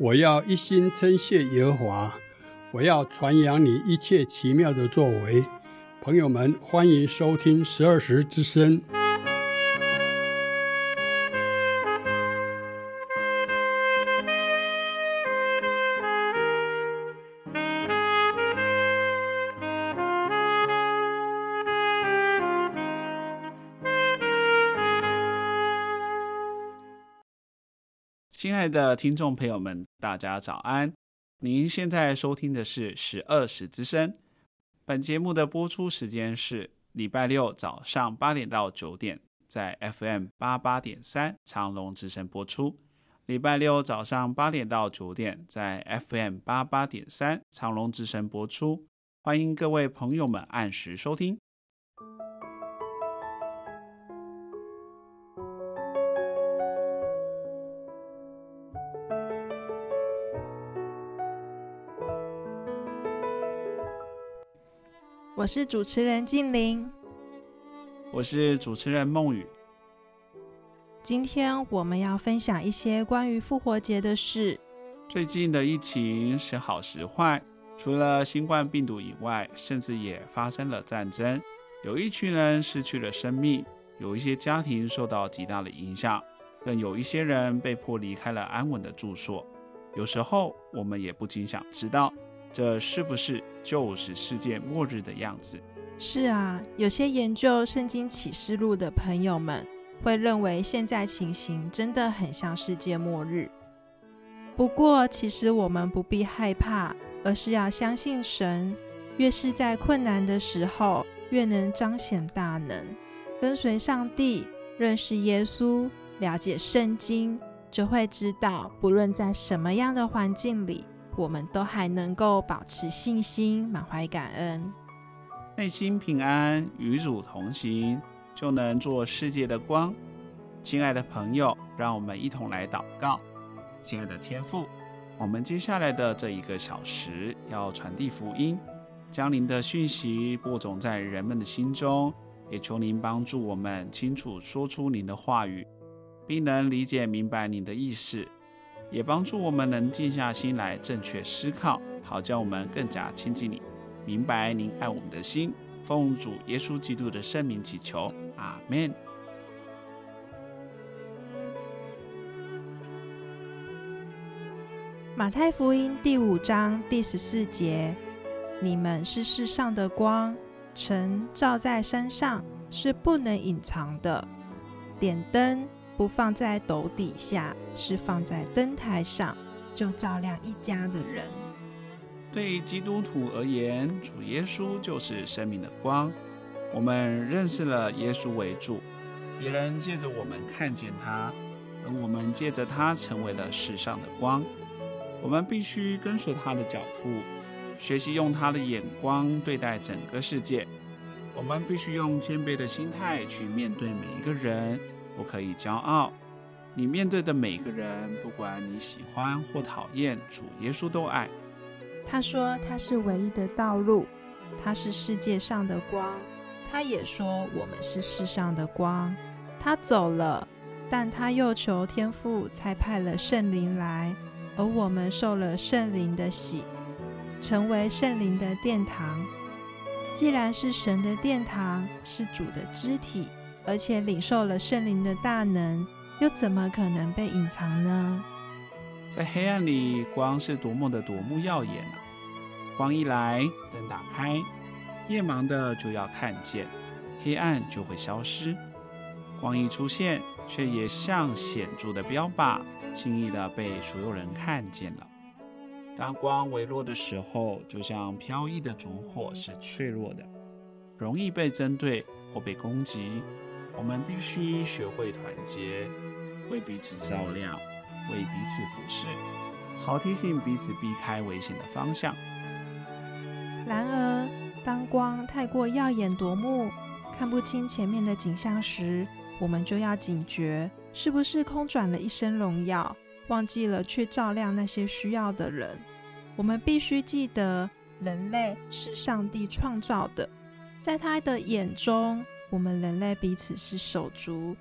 我要一心称谢耶和华，我要传扬你一切奇妙的作为。朋友们，欢迎收听十二时之声。亲爱的听众朋友们，大家早安！您现在收听的是十二时之声。本节目的播出时间是礼拜六早上八点到九点，在 FM 八八点三长隆之声播出；礼拜六早上八点到九点，在 FM 八八点三长隆之声播出。欢迎各位朋友们按时收听。我是主持人静玲，我是主持人梦雨。今天我们要分享一些关于复活节的事。最近的疫情时好时坏，除了新冠病毒以外，甚至也发生了战争，有一群人失去了生命，有一些家庭受到极大的影响，更有一些人被迫离开了安稳的住所。有时候我们也不禁想知道。这是不是就是世界末日的样子？是啊，有些研究圣经启示录的朋友们会认为现在情形真的很像世界末日。不过，其实我们不必害怕，而是要相信神。越是在困难的时候，越能彰显大能。跟随上帝，认识耶稣，了解圣经，就会知道，不论在什么样的环境里。我们都还能够保持信心，满怀感恩，内心平安，与主同行，就能做世界的光。亲爱的朋友，让我们一同来祷告。亲爱的天父，我们接下来的这一个小时要传递福音，将您的讯息播种在人们的心中，也求您帮助我们清楚说出您的话语，并能理解明白您的意思。也帮助我们能静下心来正确思考，好叫我们更加亲近你，明白您爱我们的心。奉主耶稣基督的圣名祈求，阿门。马太福音第五章第十四节：你们是世上的光，城照在山上是不能隐藏的，点灯。不放在斗底下，是放在灯台上，就照亮一家的人。对基督徒而言，主耶稣就是生命的光。我们认识了耶稣为主，别人借着我们看见他，而我们借着他成为了世上的光。我们必须跟随他的脚步，学习用他的眼光对待整个世界。我们必须用谦卑的心态去面对每一个人。不可以骄傲，你面对的每个人，不管你喜欢或讨厌，主耶稣都爱。他说他是唯一的道路，他是世界上的光。他也说我们是世上的光。他走了，但他又求天父才派了圣灵来，而我们受了圣灵的洗，成为圣灵的殿堂。既然是神的殿堂，是主的肢体。而且领受了圣灵的大能，又怎么可能被隐藏呢？在黑暗里，光是多么的夺目耀眼啊！光一来，灯打开，夜盲的就要看见，黑暗就会消失。光一出现，却也像显著的标靶，轻易的被所有人看见了。当光微弱的时候，就像飘逸的烛火，是脆弱的，容易被针对或被攻击。我们必须学会团结，为彼此照亮，为彼此服侍，好提醒彼此避开危险的方向。然而，当光太过耀眼夺目，看不清前面的景象时，我们就要警觉，是不是空转了一身荣耀，忘记了去照亮那些需要的人？我们必须记得，人类是上帝创造的，在他的眼中。我们人类彼此是手足，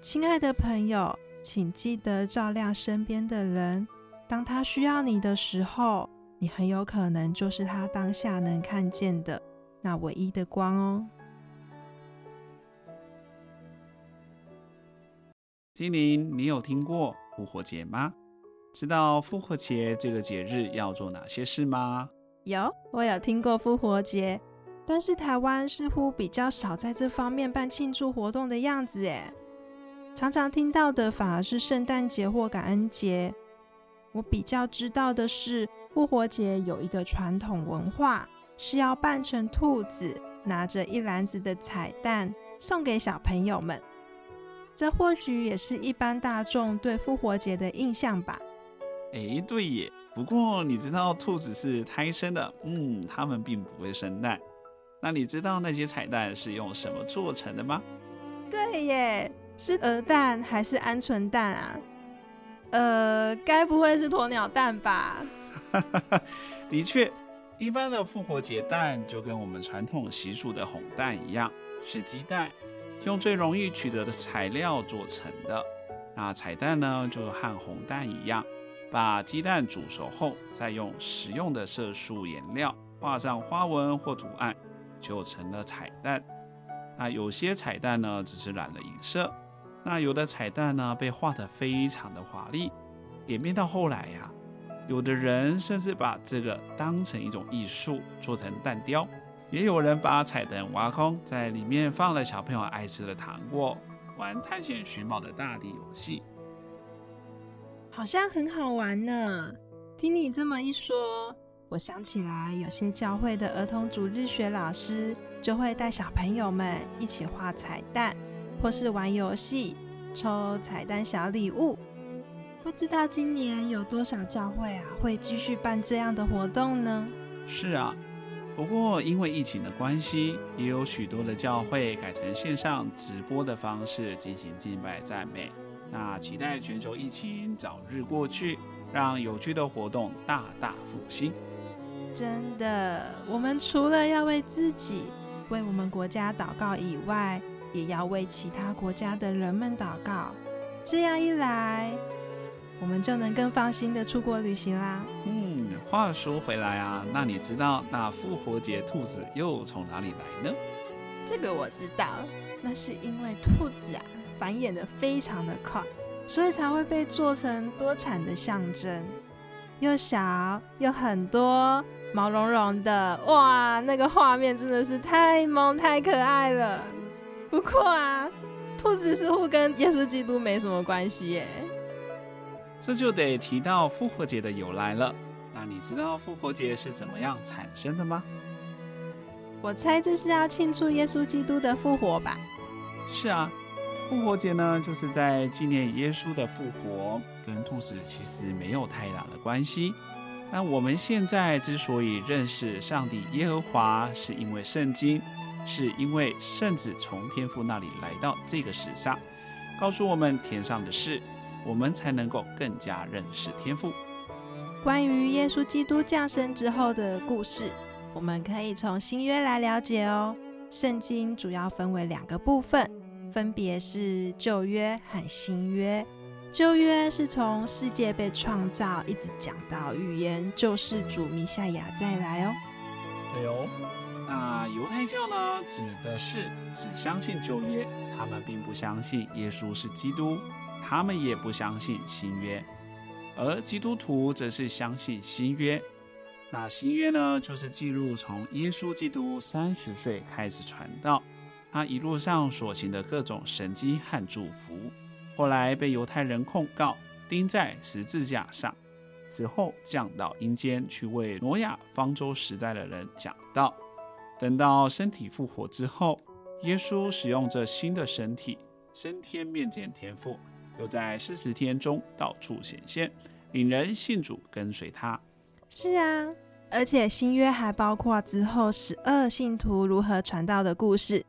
亲爱的朋友，请记得照亮身边的人，当他需要你的时候，你很有可能就是他当下能看见的那唯一的光哦。精灵，你有听过复活节吗？知道复活节这个节日要做哪些事吗？有，我有听过复活节，但是台湾似乎比较少在这方面办庆祝活动的样子诶。常常听到的反而是圣诞节或感恩节。我比较知道的是，复活节有一个传统文化，是要扮成兔子，拿着一篮子的彩蛋送给小朋友们。这或许也是一般大众对复活节的印象吧。哎，对耶。不过你知道兔子是胎生的，嗯，它们并不会生蛋。那你知道那些彩蛋是用什么做成的吗？对耶，是鹅蛋还是鹌鹑蛋啊？呃，该不会是鸵鸟蛋吧？的确，一般的复活节蛋就跟我们传统习俗的红蛋一样，是鸡蛋，用最容易取得的材料做成的。那彩蛋呢，就和红蛋一样。把鸡蛋煮熟后，再用食用的色素颜料画上花纹或图案，就成了彩蛋。那有些彩蛋呢，只是染了银色；那有的彩蛋呢，被画得非常的华丽。演变到后来呀，有的人甚至把这个当成一种艺术，做成蛋雕；也有人把彩蛋挖空，在里面放了小朋友爱吃的糖果，玩探险寻宝的大地游戏。好像很好玩呢。听你这么一说，我想起来，有些教会的儿童主日学老师就会带小朋友们一起画彩蛋，或是玩游戏，抽彩蛋小礼物。不知道今年有多少教会啊，会继续办这样的活动呢？是啊，不过因为疫情的关系，也有许多的教会改成线上直播的方式进行敬拜赞美。那期待全球疫情早日过去，让有趣的活动大大复兴。真的，我们除了要为自己、为我们国家祷告以外，也要为其他国家的人们祷告。这样一来，我们就能更放心的出国旅行啦。嗯，话说回来啊，那你知道那复活节兔子又从哪里来呢？这个我知道，那是因为兔子啊。繁衍的非常的快，所以才会被做成多产的象征。又小又很多毛茸茸的，哇，那个画面真的是太萌太可爱了。不过啊，兔子似乎跟耶稣基督没什么关系耶。这就得提到复活节的由来了。那你知道复活节是怎么样产生的吗？我猜这是要庆祝耶稣基督的复活吧。是啊。复活节呢，就是在纪念耶稣的复活，跟兔子其实没有太大的关系。那我们现在之所以认识上帝耶和华，是因为圣经，是因为圣子从天父那里来到这个世上，告诉我们天上的事，我们才能够更加认识天父。关于耶稣基督降生之后的故事，我们可以从新约来了解哦。圣经主要分为两个部分。分别是旧约和新约。旧约是从世界被创造，一直讲到预言救世主弥赛亚再来哦。对哦，那犹太教呢，指的是只相信旧约，他们并不相信耶稣是基督，他们也不相信新约。而基督徒则是相信新约。那新约呢，就是记录从耶稣基督三十岁开始传道。他一路上所行的各种神迹和祝福，后来被犹太人控告，钉在十字架上，死后降到阴间去为挪亚方舟时代的人讲道。等到身体复活之后，耶稣使用这新的身体升天面见天父，又在四十天中到处显现，引人信主跟随他。是啊，而且新约还包括之后十二信徒如何传道的故事。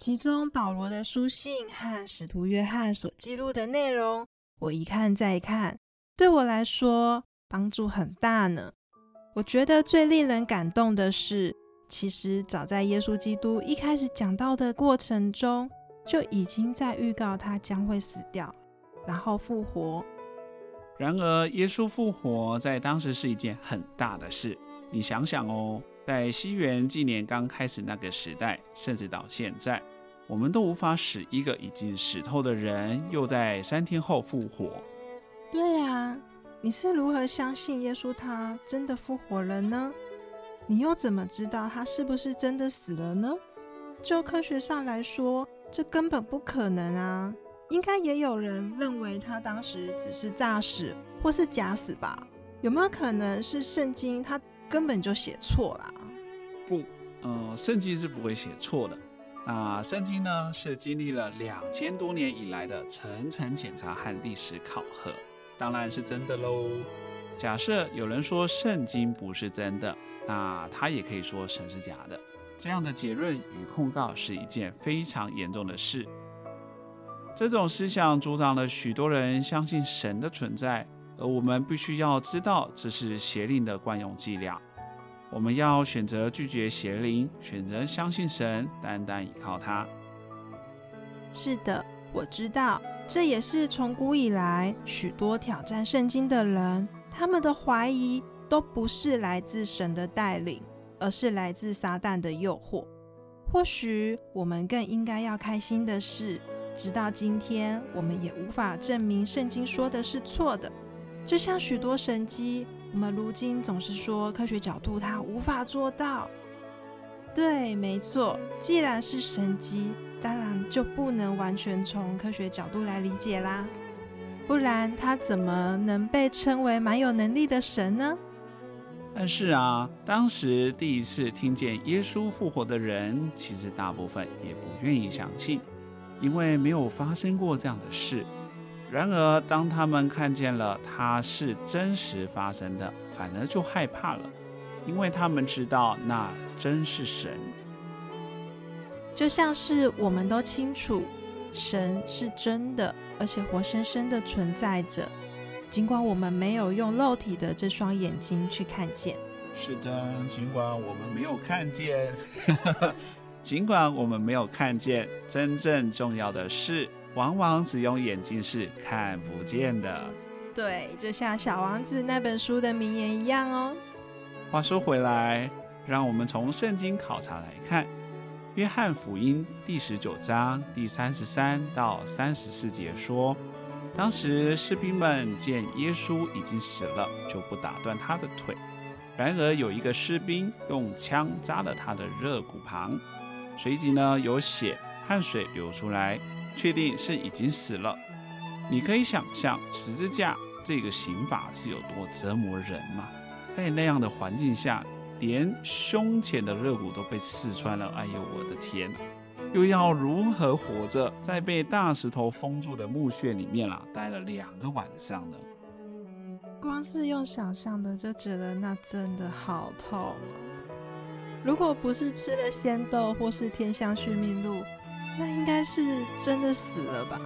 其中保罗的书信和使徒约翰所记录的内容，我一看再看，对我来说帮助很大呢。我觉得最令人感动的是，其实早在耶稣基督一开始讲到的过程中，就已经在预告他将会死掉，然后复活。然而，耶稣复活在当时是一件很大的事。你想想哦，在西元纪年刚开始那个时代，甚至到现在，我们都无法使一个已经死透的人又在三天后复活。对啊，你是如何相信耶稣他真的复活了呢？你又怎么知道他是不是真的死了呢？就科学上来说，这根本不可能啊。应该也有人认为他当时只是诈死或是假死吧？有没有可能是圣经他根本就写错了？不，呃，圣经是不会写错的。那圣经呢，是经历了两千多年以来的层层检查和历史考核，当然是真的喽。假设有人说圣经不是真的，那他也可以说神是假的。这样的结论与控告是一件非常严重的事。这种思想阻挡了许多人相信神的存在，而我们必须要知道这是邪灵的惯用伎俩。我们要选择拒绝邪灵，选择相信神，单单依靠他。是的，我知道，这也是从古以来许多挑战圣经的人，他们的怀疑都不是来自神的带领，而是来自撒旦的诱惑。或许我们更应该要开心的是。直到今天，我们也无法证明圣经说的是错的。就像许多神迹，我们如今总是说科学角度它无法做到。对，没错，既然是神迹，当然就不能完全从科学角度来理解啦。不然，他怎么能被称为蛮有能力的神呢？但是啊，当时第一次听见耶稣复活的人，其实大部分也不愿意相信。因为没有发生过这样的事，然而当他们看见了它是真实发生的，反而就害怕了，因为他们知道那真是神。就像是我们都清楚，神是真的，而且活生生的存在着，尽管我们没有用肉体的这双眼睛去看见。是的，尽管我们没有看见。尽管我们没有看见，真正重要的事，往往只用眼睛是看不见的。对，就像《小王子》那本书的名言一样哦。话说回来，让我们从圣经考察来看，《约翰福音》第十九章第三十三到三十四节说，当时士兵们见耶稣已经死了，就不打断他的腿。然而有一个士兵用枪扎了他的肋骨旁。随即呢，有血和水流出来，确定是已经死了。你可以想象十字架这个刑罚是有多折磨人吗？在那样的环境下，连胸前的肋骨都被刺穿了。哎呦，我的天！又要如何活着在被大石头封住的墓穴里面啊，待了两个晚上呢？光是用想象的就觉得那真的好痛。如果不是吃了仙豆或是天香续命露，那应该是真的死了吧？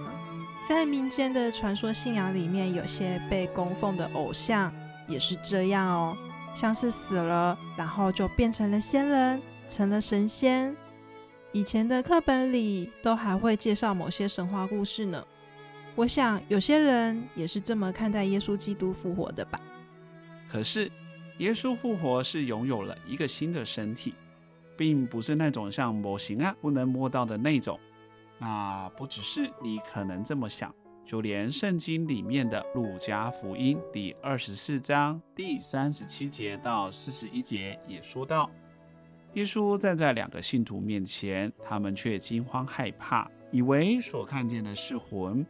在民间的传说信仰里面，有些被供奉的偶像也是这样哦，像是死了，然后就变成了仙人，成了神仙。以前的课本里都还会介绍某些神话故事呢。我想有些人也是这么看待耶稣基督复活的吧？可是。耶稣复活是拥有了一个新的身体，并不是那种像模型啊不能摸到的那种。那不只是你可能这么想，就连圣经里面的路加福音第二十四章第三十七节到四十一节也说到，耶稣站在两个信徒面前，他们却惊慌害怕，以为所看见的是魂。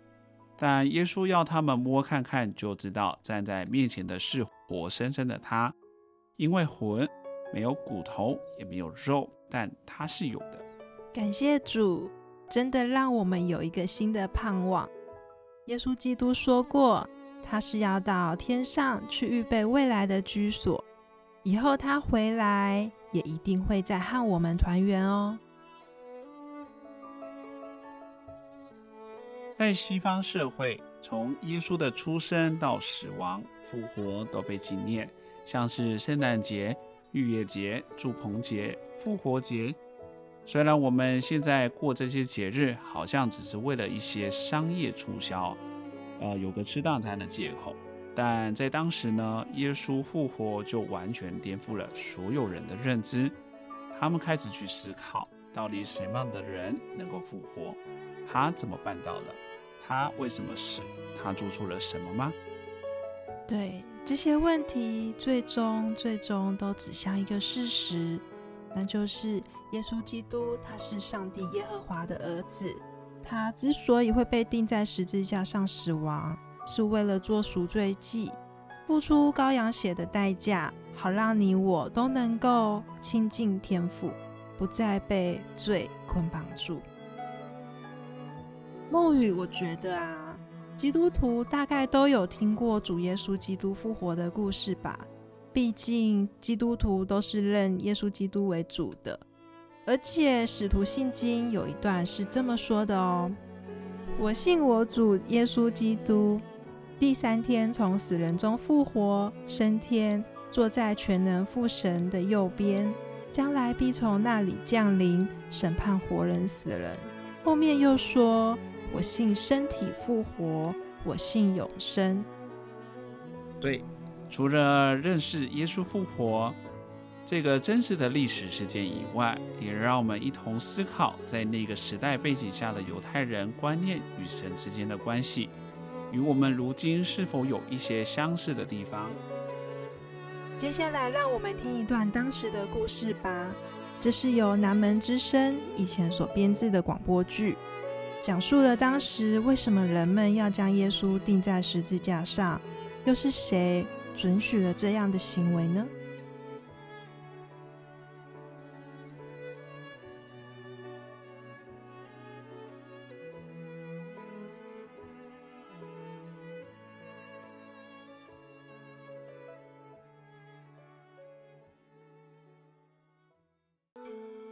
但耶稣要他们摸看看，就知道站在面前的是活生生的他。因为魂没有骨头，也没有肉，但它是有的。感谢主，真的让我们有一个新的盼望。耶稣基督说过，他是要到天上去预备未来的居所，以后他回来也一定会再和我们团圆哦。在西方社会，从耶稣的出生到死亡、复活都被纪念。像是圣诞节、逾越节、祝棚节、复活节，虽然我们现在过这些节日，好像只是为了一些商业促销，呃，有个吃大餐的借口，但在当时呢，耶稣复活就完全颠覆了所有人的认知。他们开始去思考，到底什么样的人能够复活？他怎么办到的？他为什么死？他做错了什么吗？对，这些问题，最终最终都指向一个事实，那就是耶稣基督他是上帝耶和华的儿子。他之所以会被钉在十字架上死亡，是为了做赎罪祭，付出羔羊血的代价，好让你我都能够亲近天父，不再被罪捆绑住。梦雨，我觉得啊，基督徒大概都有听过主耶稣基督复活的故事吧？毕竟基督徒都是认耶稣基督为主的。而且使徒信经有一段是这么说的哦：“我信我主耶稣基督，第三天从死人中复活，升天，坐在全能父神的右边，将来必从那里降临，审判活人死人。”后面又说：“我信身体复活，我信永生。”对，除了认识耶稣复活。这个真实的历史事件以外，也让我们一同思考，在那个时代背景下的犹太人观念与神之间的关系，与我们如今是否有一些相似的地方。接下来，让我们听一段当时的故事吧。这是由南门之声以前所编制的广播剧，讲述了当时为什么人们要将耶稣钉在十字架上，又是谁准许了这样的行为呢？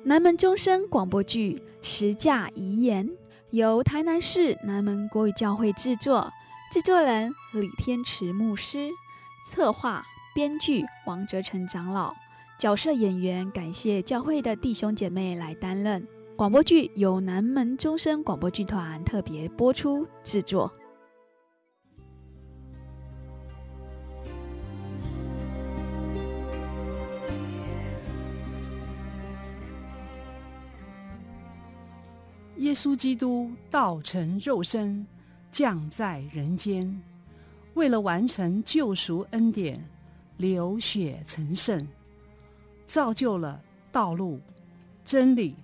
南门钟声广播剧《十架遗言》由台南市南门国语教会制作，制作人李天池牧师，策划编剧王哲成长老，角色演员感谢教会的弟兄姐妹来担任。广播剧由南门钟声广播剧团特别播出制作。耶稣基督道成肉身，降在人间，为了完成救赎恩典，流血成圣，造就了道路、真理、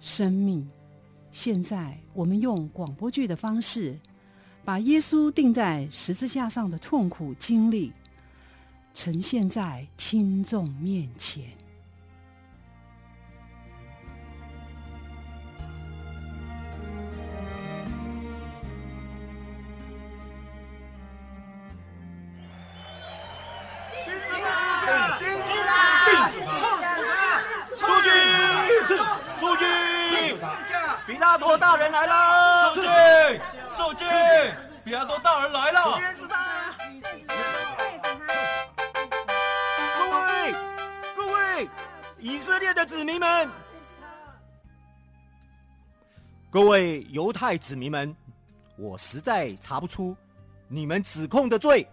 生命。现在，我们用广播剧的方式，把耶稣钉在十字架上的痛苦经历，呈现在听众面前。以色列的子民们，各位犹太子民们，我实在查不出你们指控的罪，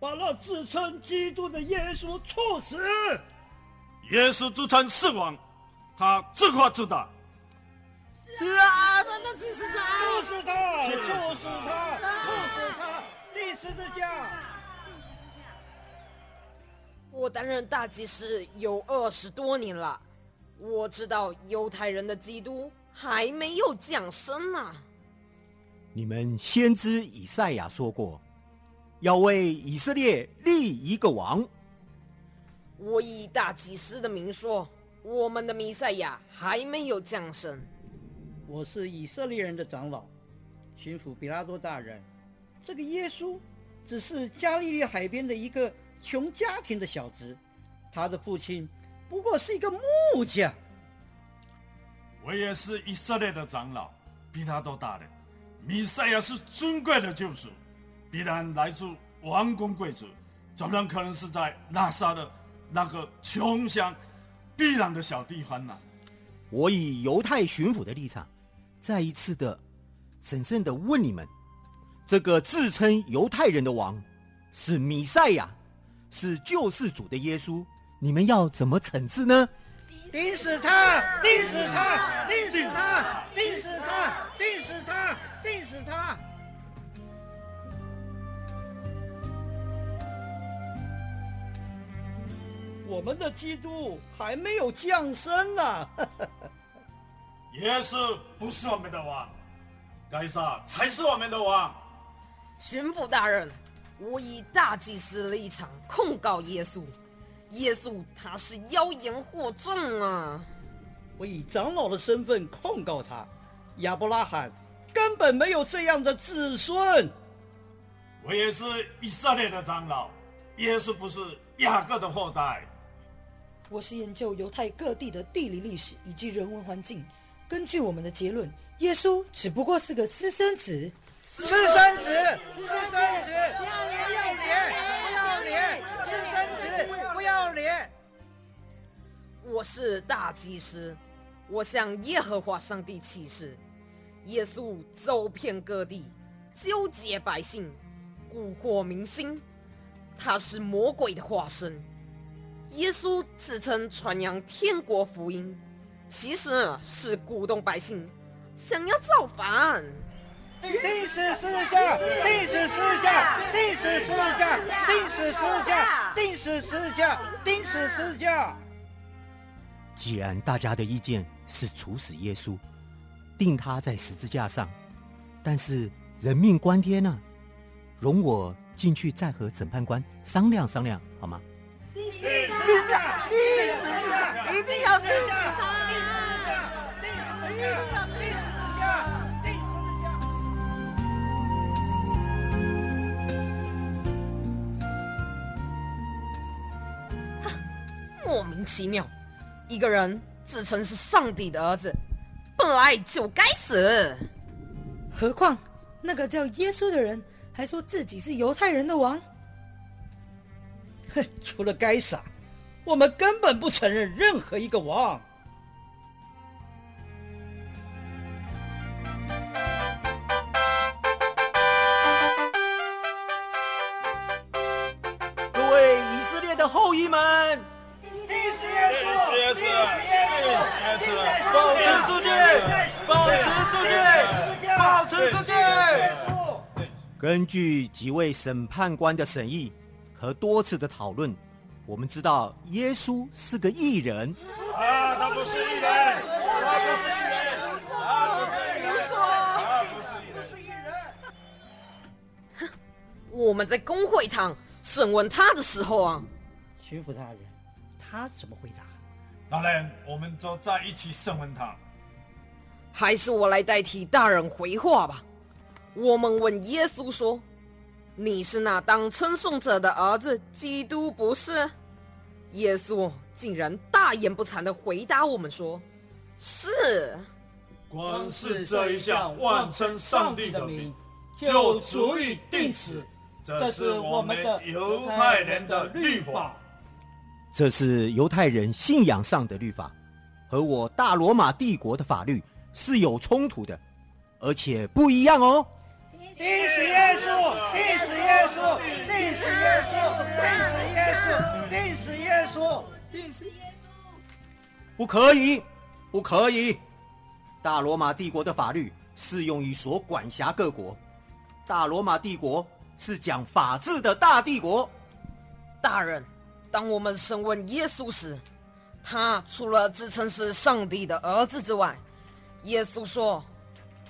把那自称基督的耶稣处死。耶稣自称是王，他自夸自大。是啊，上这次是他，就是他，就是他，就是他，第十字架。我担任大祭司有二十多年了，我知道犹太人的基督还没有降生呢。你们先知以赛亚说过，要为以色列立一个王。我以大祭司的名说，我们的弥赛亚还没有降生。我是以色列人的长老，巡抚比拉多大人。这个耶稣只是加利利海边的一个穷家庭的小子，他的父亲不过是一个木匠。我也是以色列的长老，比他都大的。弥赛亚是尊贵的救赎，必然来自王公贵族，怎么可能是在拉萨的那个穷乡僻壤的小地方呢？我以犹太巡抚的立场。再一次的审慎的问你们：这个自称犹太人的王是弥赛亚，是救世主的耶稣，你们要怎么惩治呢？钉死他！钉死他！钉死他！钉死他！钉死他！钉死他！我们的基督还没有降生呢。耶稣不是我们的王，该撒才是我们的王。巡抚大人，我以大祭司的立场控告耶稣。耶稣他是妖言惑众啊！我以长老的身份控告他，亚伯拉罕根本没有这样的子孙。我也是以色列的长老，耶稣不是雅各的后代。我是研究犹太各地的地理历史以及人文环境，根据我们的结论，耶稣只不过是个私生子。私生子，私生子，不要脸，不要脸，私生子，不要脸。我是大祭司，我向耶和华上帝起誓，耶稣走遍各地，纠结百姓，蛊惑民心，他是魔鬼的化身。耶稣自称传扬天国福音，其实是鼓动百姓想要造反。钉死十架，钉死十架，钉死十架，钉死十架，钉死十架，钉死十架。既然大家的意见是处死耶稣，钉他在十字架上，但是人命关天啊，容我进去再和审判官商量商量，好吗？钉死十架，钉死，一定要钉死他！莫名其妙，一个人自称是上帝的儿子，本来就该死。何况那个叫耶稣的人还说自己是犹太人的王。哼，除了该撒，我们根本不承认任何一个王。根据几位审判官的审议和多次的讨论，我们知道耶稣是个义人。啊，他不是义人，他不是义人，他不是义人，他不是义人。哼，我们在公会堂审问他的时候啊，巡抚大人，他怎么回答？大人，我们就在一起审问他。还是我来代替大人。回话吧。我们问耶稣说：“你是那当称颂者的儿子，基督不是？”耶稣竟然大言不惭的回答我们说：“是。”光是这一项万称上帝的名，就足以定死。这是我们的犹太人的律法。这是犹太人信仰上的律法，和我大罗马帝国的法律是有冲突的，而且不一样哦。钉死耶稣！钉死耶稣！钉死耶稣！钉死耶稣！钉死耶稣！钉死耶稣！不可以，不可以！大罗马帝国的法律适用于所管辖各国。大罗马帝国是讲法治的大帝国。大人。当我们审问耶稣时，他除了自称是上帝的儿子之外，耶稣说：“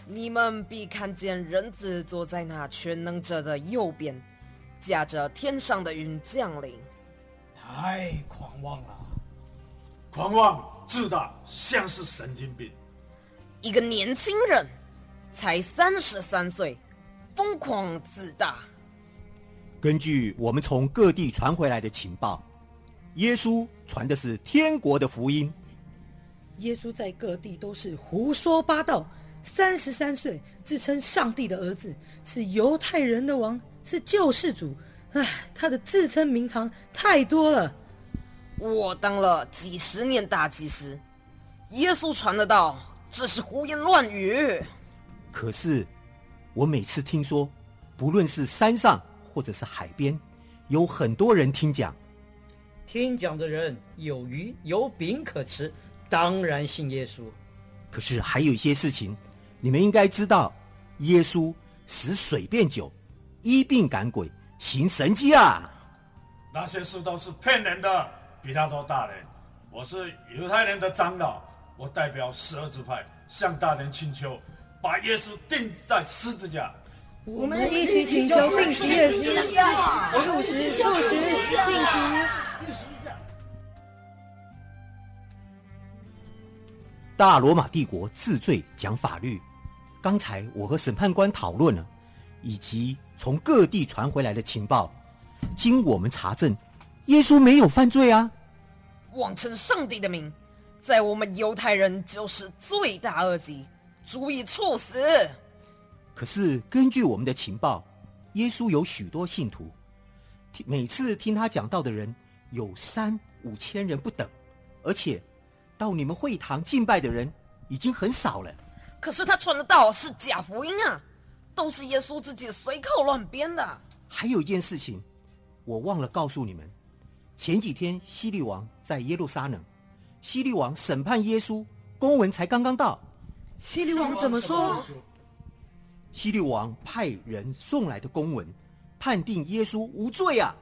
你们必看见人子坐在那全能者的右边，驾着天上的云降临。”太狂妄了，狂妄自大，像是神经病。一个年轻人才三十三岁，疯狂自大。根据我们从各地传回来的情报。耶稣传的是天国的福音。耶稣在各地都是胡说八道。三十三岁，自称上帝的儿子，是犹太人的王，是救世主。唉，他的自称名堂太多了。我当了几十年大祭司，耶稣传的道只是胡言乱语。可是，我每次听说不论是山上或者是海边，有很多人听讲。听讲的人有鱼有饼可吃，当然信耶稣。可是还有一些事情，你们应该知道：耶稣使水变酒，医病赶鬼，行神迹啊！那些事都是骗人的，比他多大人。我是犹太人的长老，我代表十二支派向大人请求，把耶稣钉在十字架。我们一起请求钉死耶稣，处死，处死，钉死。大罗马帝国治罪讲法律，刚才我和审判官讨论了，以及从各地传回来的情报，经我们查证，耶稣没有犯罪啊。妄称上帝的名，在我们犹太人就是罪大恶极，足以处死。可是根据我们的情报，耶稣有许多信徒，每次听他讲道的人有三五千人不等，而且到你们会堂敬拜的人已经很少了。可是他传的道是假福音啊，都是耶稣自己随口乱编的。还有一件事情，我忘了告诉你们。前几天，希律王在耶路撒冷，希律王审判耶稣，公文才刚刚到。希律王怎么说？希律王派人送来的公文，判定耶稣无罪啊，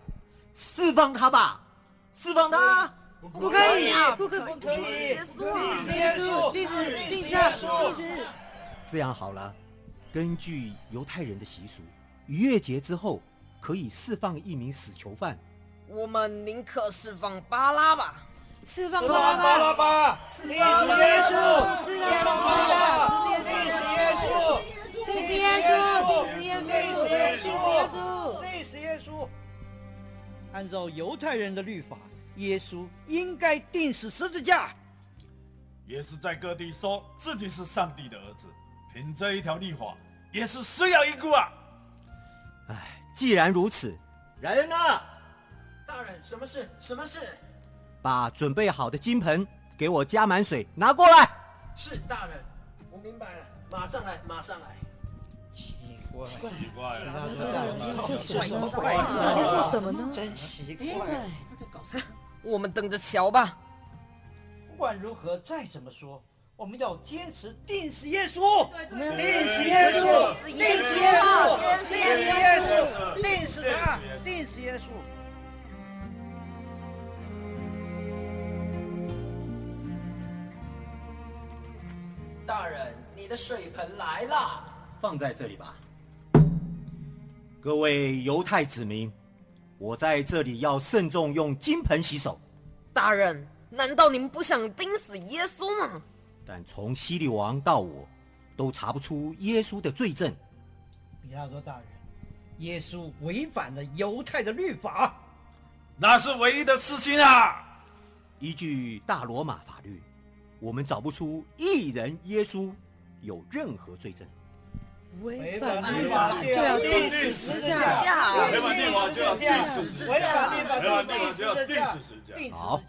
释放他吧，释放他！不可以，不可以，不可以！耶稣，耶稣，钉死，钉死他，钉死！这样好了，根据犹太人的习俗，逾越节之后可以释放一名死囚犯。我们宁可释放巴拉巴，释放巴拉巴，释放耶稣，释放巴拉巴，钉死耶稣，钉死耶稣，钉死耶稣，钉死耶稣，钉死耶稣。按照犹太人的律法，耶稣应该钉死十字架。耶稣在各地说自己是上帝的儿子，凭这一条律法，也是死有余辜啊！哎，既然如此，人呢？大人，什么事？什么事？把准备好的金盆给我加满水，拿过来。是大人，我明白了，马上来，马上来。奇怪，奇怪，奇怪，这是什么怪？他在做什么呢？真奇怪，他在搞啥？我们等着瞧吧。不管如何，再怎么说，我们要坚持定死耶稣，定死耶稣，定死耶稣，定死耶稣，定死他，定死耶稣。大人，你的水盆来了，放在这里吧。各位犹太子民，我在这里要慎重用金盆洗手。大人，难道你们不想钉死耶稣吗？但从希律王到我，都查不出耶稣的罪证。比拉多大人，耶稣违反了犹太的律法，那是唯一的私心啊！依据大罗马法律。我们找不出一人耶稣有任何罪证，违反立法就要钉死十字架，违反律法就要十字架，违反律法就要十字架。好，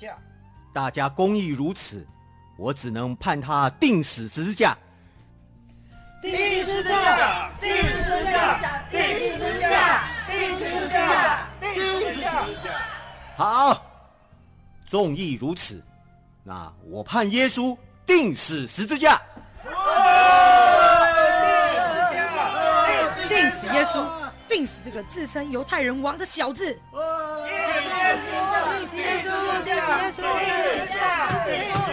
大家公义如此，我只能判他钉死十字架。钉十字架，钉十字架，钉十字架，钉十字架，钉十字架。好，众议如此。那我判耶稣定死十字架。钉死耶稣，定死这个自称犹太人王的小子。钉死耶稣，耶稣，耶稣，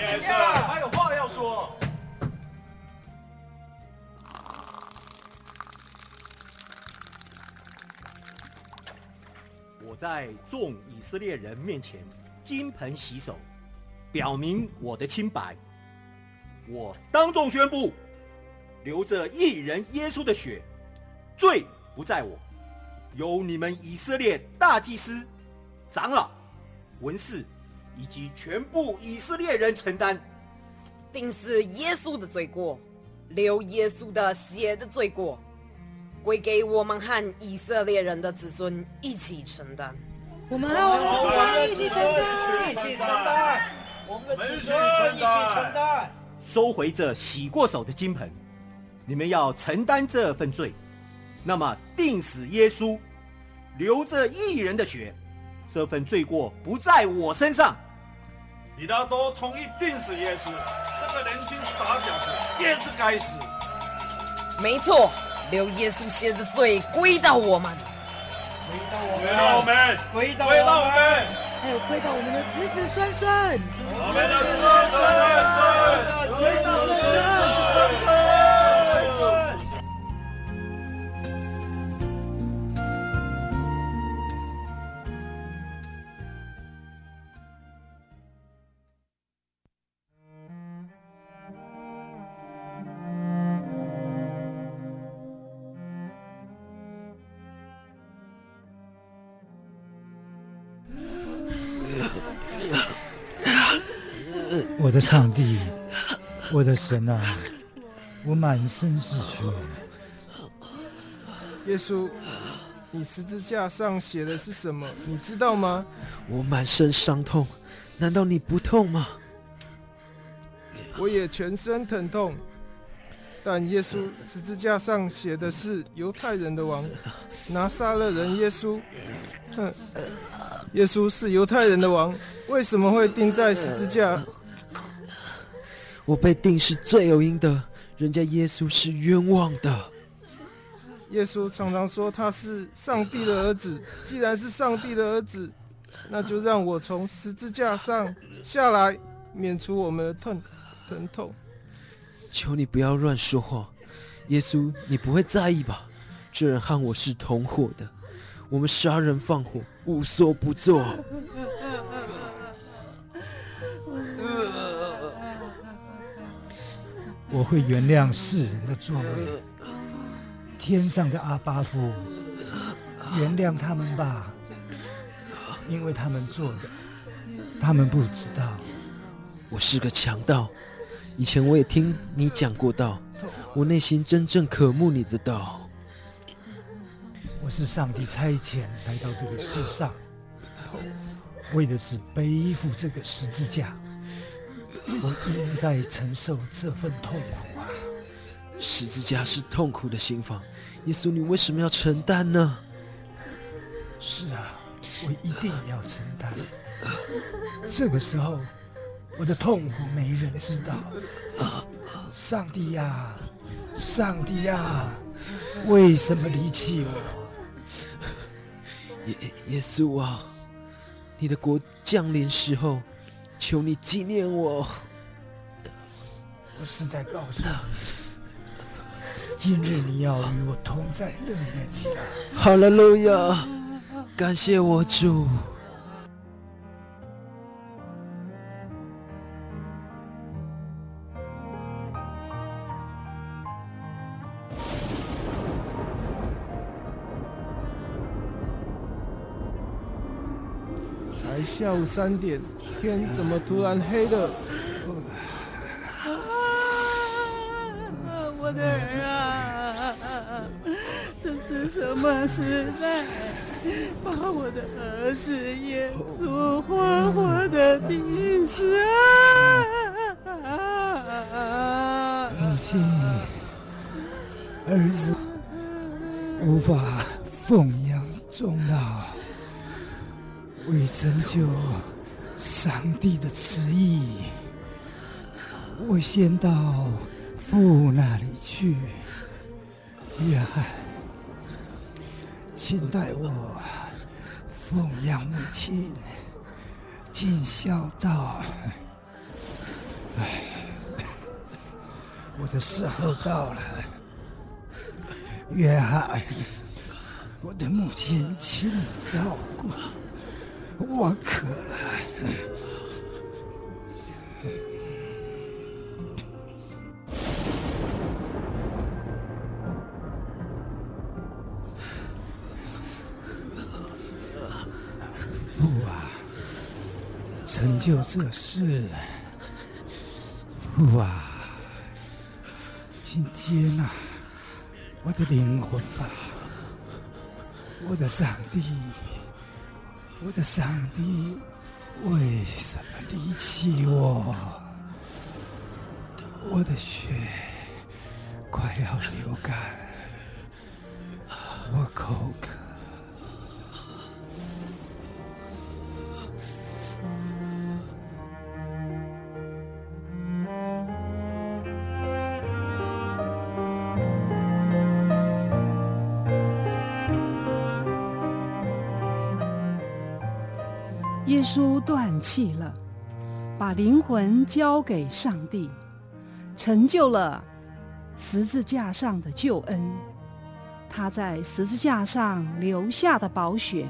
耶稣。还有话要说。我在众以色列人面前金盆洗手。表明我的清白，我当众宣布，流着一人耶稣的血，罪不在我，由你们以色列大祭司、长老、文士以及全部以色列人承担。定是耶稣的罪过，流耶稣的血的罪过，归给我们和以色列人的子孙一起承担。我们和我们的子孙一起承担，一起承担。我们的子孙一起承担，收回这洗过手的金盆，你们要承担这份罪。那么定死耶稣，流着一人的血，这份罪过不在我身上。彼拉多同意定死耶稣，这个年轻傻小子也是该死。没错，流耶稣血的罪归到我们，归到我们，归到我们，还有归到我们的子子孙孙，我们的子子孙孙，归到的上帝，我的神啊，我满身是血。耶稣，你十字架上写的是什么？你知道吗？我满身伤痛，难道你不痛吗？我也全身疼痛，但耶稣十字架上写的是犹太人的王，拿撒勒人耶稣。哼，耶稣是犹太人的王，为什么会钉在十字架？我被定是罪有应得，人家耶稣是冤枉的。耶稣常常说他是上帝的儿子，既然是上帝的儿子，那就让我从十字架上下来，免除我们的痛疼痛。求你不要乱说话，耶稣，你不会在意吧？这人和我是同伙的，我们杀人放火，无所不作。我会原谅世人的作为，天上的阿巴夫，原谅他们吧，因为他们做的，他们不知道。我是个强盗，以前我也听你讲过道，我内心真正渴慕你的道。我是上帝差遣来到这个世上，为的是背负这个十字架。我应该承受这份痛苦啊！十字架是痛苦的刑罚，耶稣，你为什么要承担呢？是啊，我一定要承担。这个时候，我的痛苦没人知道。上帝呀，上帝呀，为什么离弃我？耶耶稣啊，你的国降临时候。求你纪念我！我是在告诉你，今日你要与我同在乐园里。哈利路亚！感谢我主。才下午三点，天怎么突然黑了？啊，我的儿啊，这是什么时代？把我的儿子耶稣活活的钉死啊！母亲，儿子无法奉养终老。为成就上帝的旨意，我先到父那里去。约翰，请代我奉养母亲，尽孝道。唉，我的时候到了。约翰，我的母亲，请你照顾。我渴了。不啊，成就这事。不啊，请接纳我的灵魂吧，我的上帝。我的上帝，为什么离弃我？我的血快要流干，我口渴。书断气了，把灵魂交给上帝，成就了十字架上的救恩。他在十字架上留下的宝血，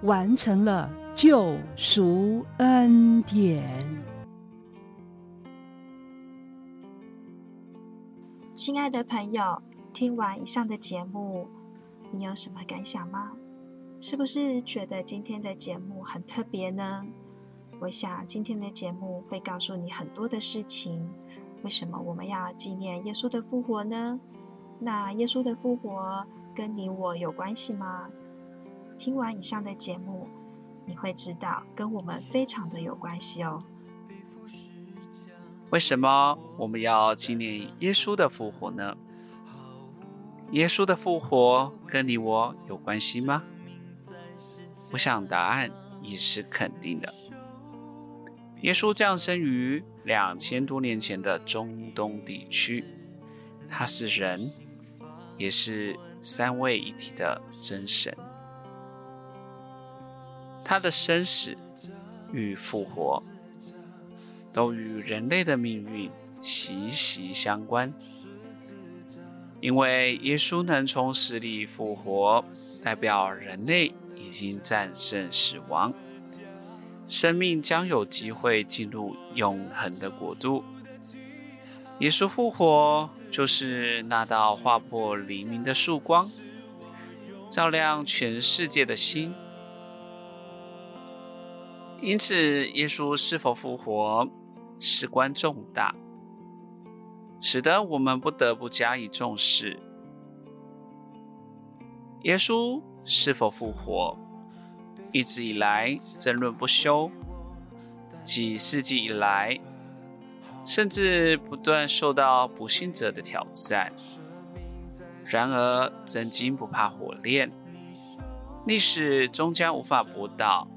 完成了救赎恩典。亲爱的朋友，听完以上的节目，你有什么感想吗？是不是觉得今天的节目很特别呢？我想今天的节目会告诉你很多的事情。为什么我们要纪念耶稣的复活呢？那耶稣的复活跟你我有关系吗？听完以上的节目，你会知道跟我们非常的有关系哦。为什么我们要纪念耶稣的复活呢？耶稣的复活跟你我有关系吗？我想答案也是肯定的。耶稣降生于两千多年前的中东地区，他是人，也是三位一体的真神。他的生死与复活都与人类的命运息息相关，因为耶稣能从死里复活，代表人类。已经战胜死亡，生命将有机会进入永恒的国度。耶稣复活就是那道划破黎明的曙光，照亮全世界的心。因此，耶稣是否复活事关重大，使得我们不得不加以重视。耶稣。是否复活，一直以来争论不休，几世纪以来，甚至不断受到不信者的挑战。然而，真金不怕火炼，历史终将无法驳倒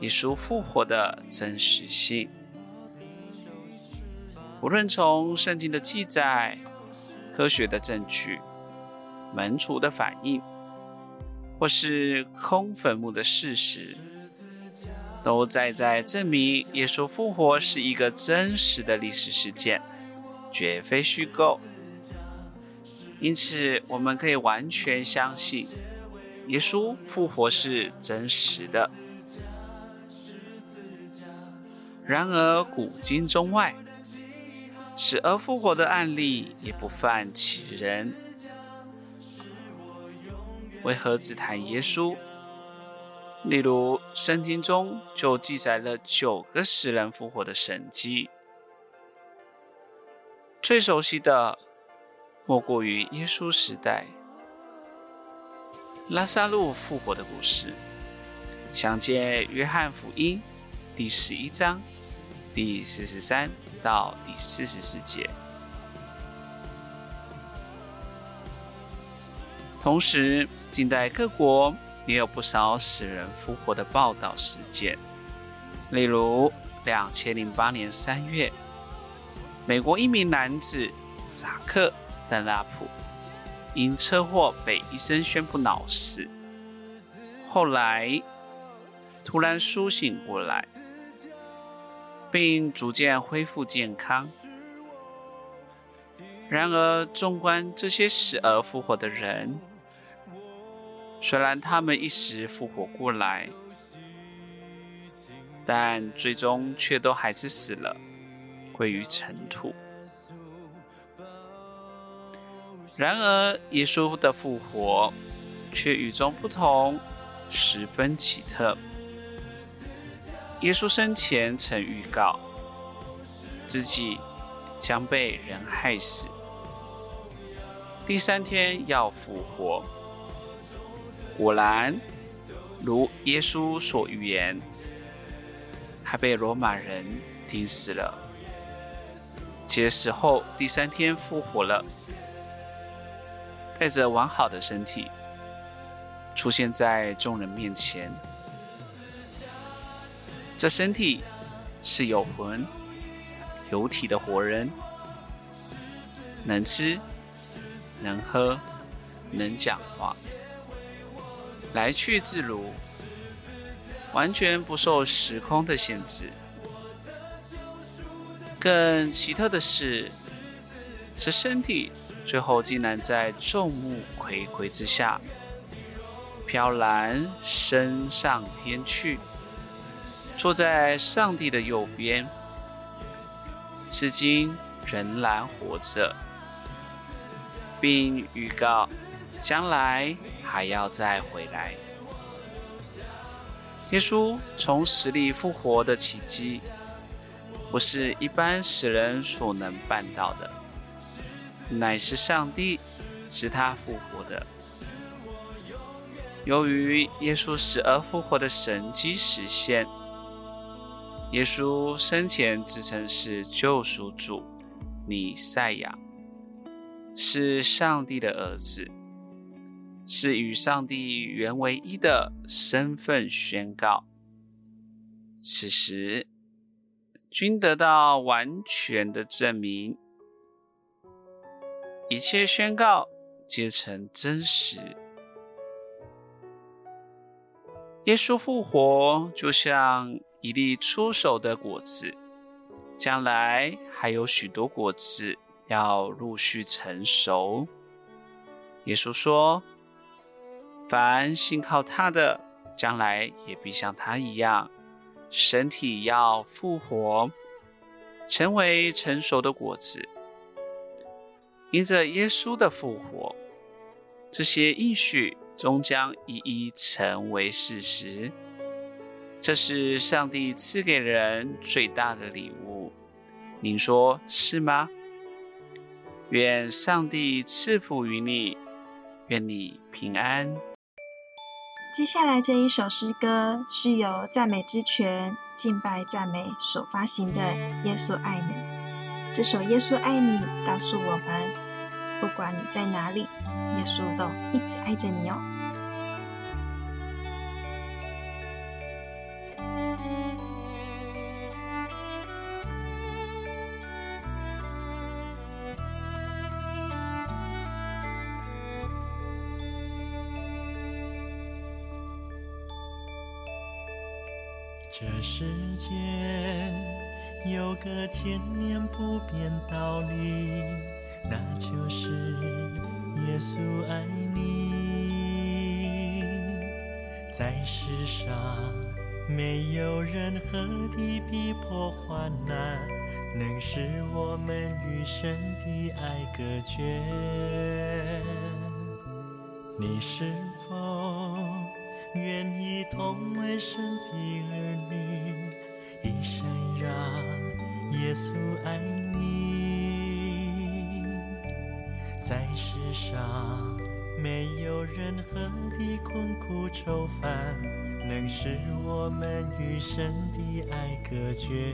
耶稣复活的真实性。无论从圣经的记载、科学的证据、门徒的反应。或是空坟墓的事实，都在在证明耶稣复活是一个真实的历史事件，绝非虚构。因此，我们可以完全相信耶稣复活是真实的。然而，古今中外，死而复活的案例也不乏其人。为何只谈耶稣？例如，圣经中就记载了九个死人复活的神迹。最熟悉的，莫过于耶稣时代拉撒路复活的故事，详见《约翰福音》第十一章第四十三到第四十四节。同时，近代各国也有不少死人复活的报道事件，例如两千零八年三月，美国一名男子扎克·邓拉普因车祸被医生宣布脑死，后来突然苏醒过来，并逐渐恢复健康。然而，纵观这些死而复活的人，虽然他们一时复活过来，但最终却都还是死了，归于尘土。然而，耶稣的复活却与众不同，十分奇特。耶稣生前曾预告自己将被人害死，第三天要复活。果然，如耶稣所预言，他被罗马人钉死了，且死后第三天复活了，带着完好的身体，出现在众人面前。这身体是有魂、有体的活人，能吃、能喝、能讲话，来去自如，完全不受时空的限制。更奇特的是，这身体最后竟然在众目睽睽之下，飘然升上天去，坐在上帝的右边，至今仍然活着，并预告将来还要再回来。耶稣从死里复活的奇迹。不是一般死人所能办到的，乃是上帝使他复活的。由于耶稣死而复活的神迹实现，耶稣生前自称是救赎主、弥赛亚，是上帝的儿子，是与上帝原为一的身份宣告。此时，均得到完全的证明，一切宣告皆成真实。耶稣复活，就像一粒出手的果子，将来还有许多果子要陆续成熟。耶稣说：“凡信靠他的，将来也必像他一样。”身体要复活，成为成熟的果子。因着耶稣的复活，这些应许终将一一成为事实。这是上帝赐给人最大的礼物。您说是吗？愿上帝赐福于你，愿你平安。接下来这一首诗歌是由赞美之泉敬拜赞美所发行的《耶稣爱你》。这首《耶稣爱你》告诉我们，不管你在哪里，耶稣都一直爱着你哦。这世间有个千年不变道理，那就是耶稣爱你。在世上没有任何的逼迫患难，能使我们与神的爱隔绝。你是否？愿意同为神的儿女，一生让耶稣爱你。在世上没有任何的困苦愁烦，能使我们与神的爱隔绝。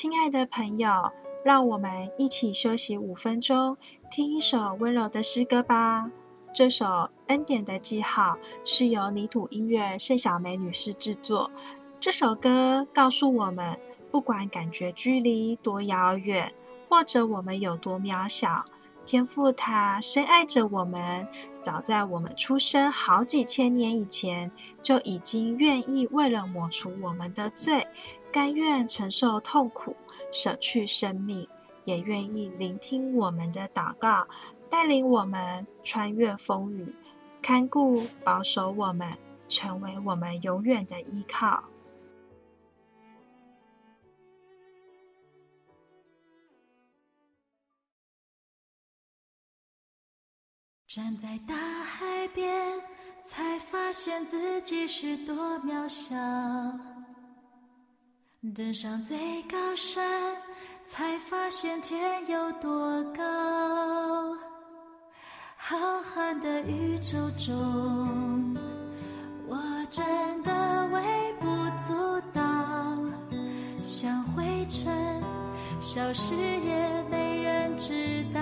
亲爱的朋友，让我们一起休息五分钟，听一首温柔的诗歌吧。这首《恩典的记号》是由泥土音乐盛小梅女士制作。这首歌告诉我们，不管感觉距离多遥远，或者我们有多渺小，天父他深爱着我们，早在我们出生好几千年以前，就已经愿意为了抹除我们的罪。甘愿承受痛苦，舍去生命，也愿意聆听我们的祷告，带领我们穿越风雨，看顾保守我们，成为我们永远的依靠。站在大海边，才发现自己是多渺小。登上最高山，才发现天有多高。浩瀚的宇宙中，我真的微不足道，像灰尘，消失也没人知道。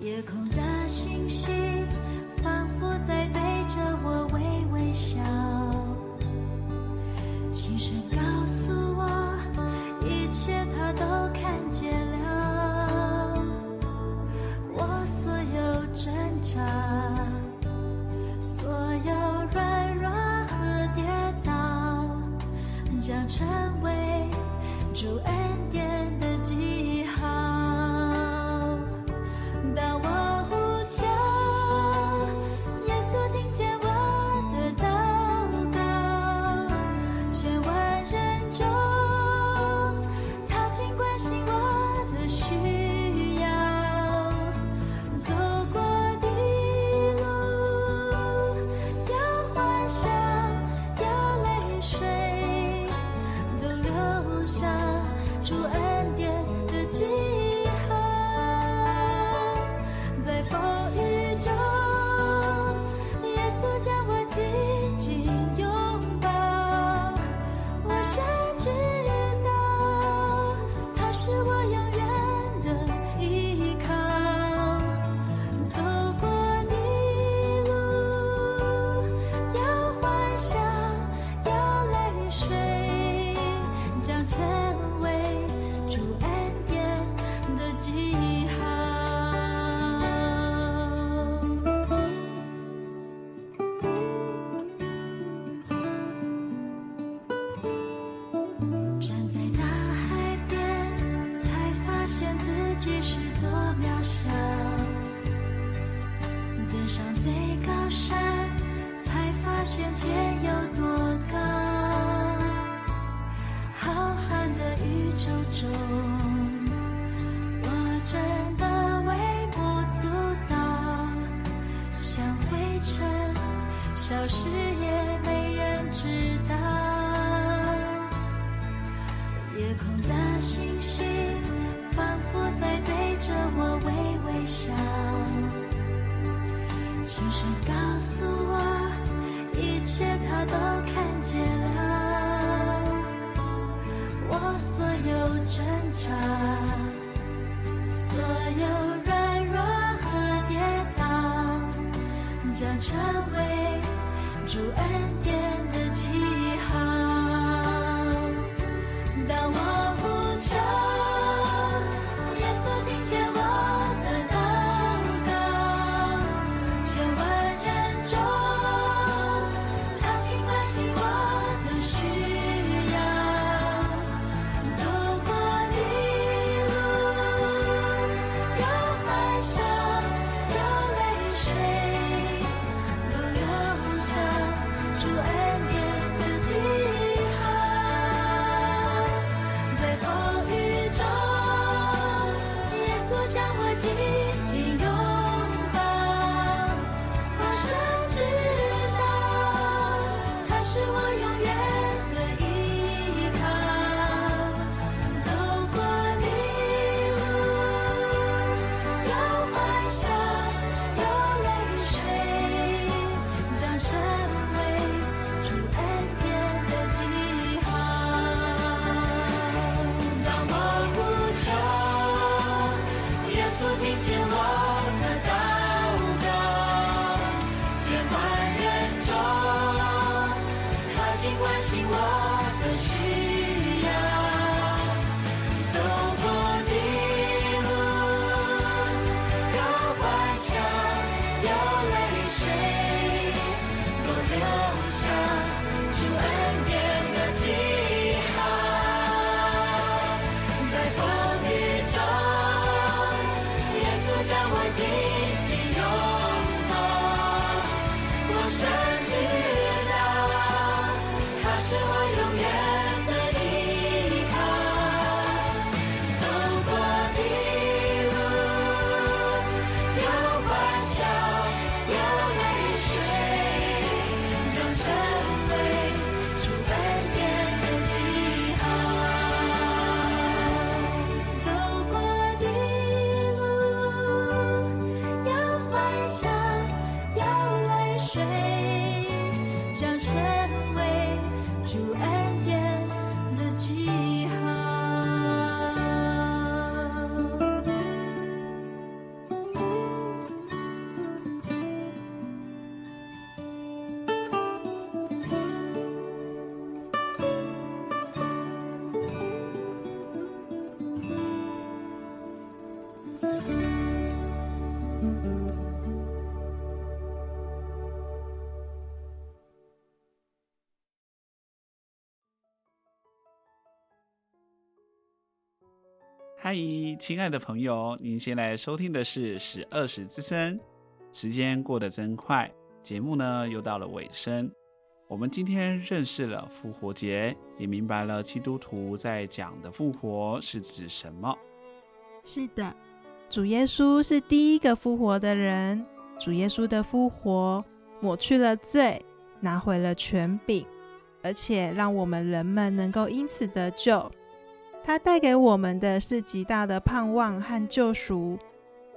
夜空的星星，仿佛在对着我微微笑。轻声告诉我，一切他都看见了。我所有挣扎，所有软弱和跌倒，将成为主恩典嗨，亲爱的朋友，您现在收听的是十二时之声。时间过得真快，节目呢又到了尾声。我们今天认识了复活节，也明白了基督徒在讲的复活是指什么。是的，主耶稣是第一个复活的人。主耶稣的复活抹去了罪，拿回了权柄，而且让我们人们能够因此得救。他带给我们的是极大的盼望和救赎，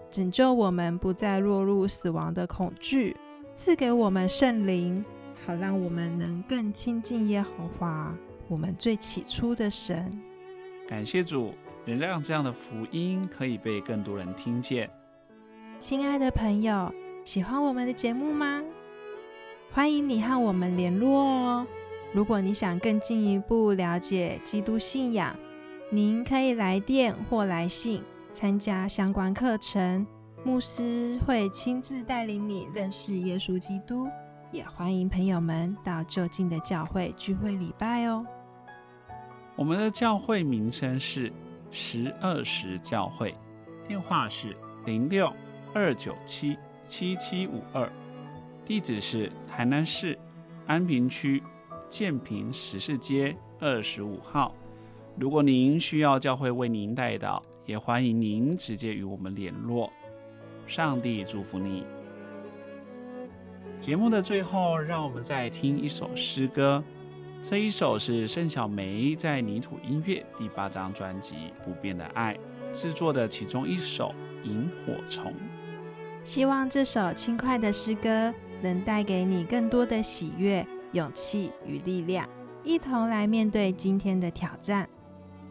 拯救我们不再落入死亡的恐惧，赐给我们圣灵，好让我们能更亲近耶和华，我们最起初的神。感谢主，能让这样的福音可以被更多人听见。亲爱的朋友，喜欢我们的节目吗？欢迎你和我们联络哦。如果你想更进一步了解基督信仰，您可以来电或来信参加相关课程，牧师会亲自带领你认识耶稣基督。也欢迎朋友们到就近的教会聚会礼拜哦。我们的教会名称是十二时教会，电话是零六二九七七七五二，地址是台南市安平区建平十四街二十五号。如果您需要教会为您代祷，也欢迎您直接与我们联络。上帝祝福你。节目的最后，让我们再听一首诗歌。这一首是盛小梅在泥土音乐第八张专辑《不变的爱》制作的其中一首《萤火虫》。希望这首轻快的诗歌能带给你更多的喜悦勇气与力量，一同来面对今天的挑战。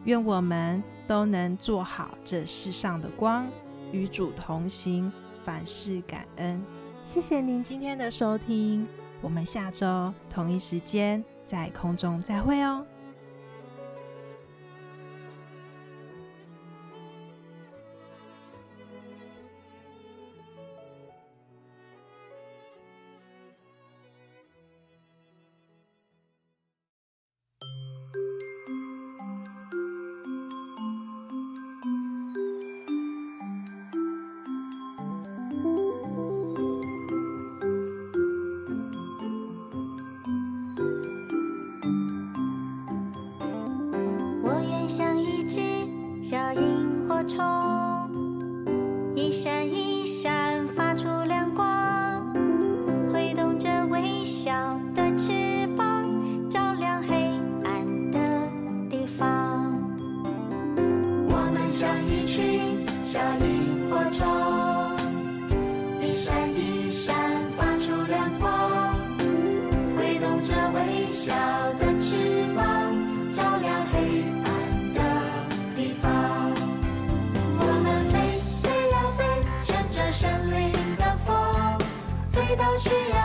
愿我们都能做好这世上的光，与主同行，凡事感恩。谢谢您今天的收听，我们下周同一时间在空中再会哦。像萤火虫，一闪一闪。灵。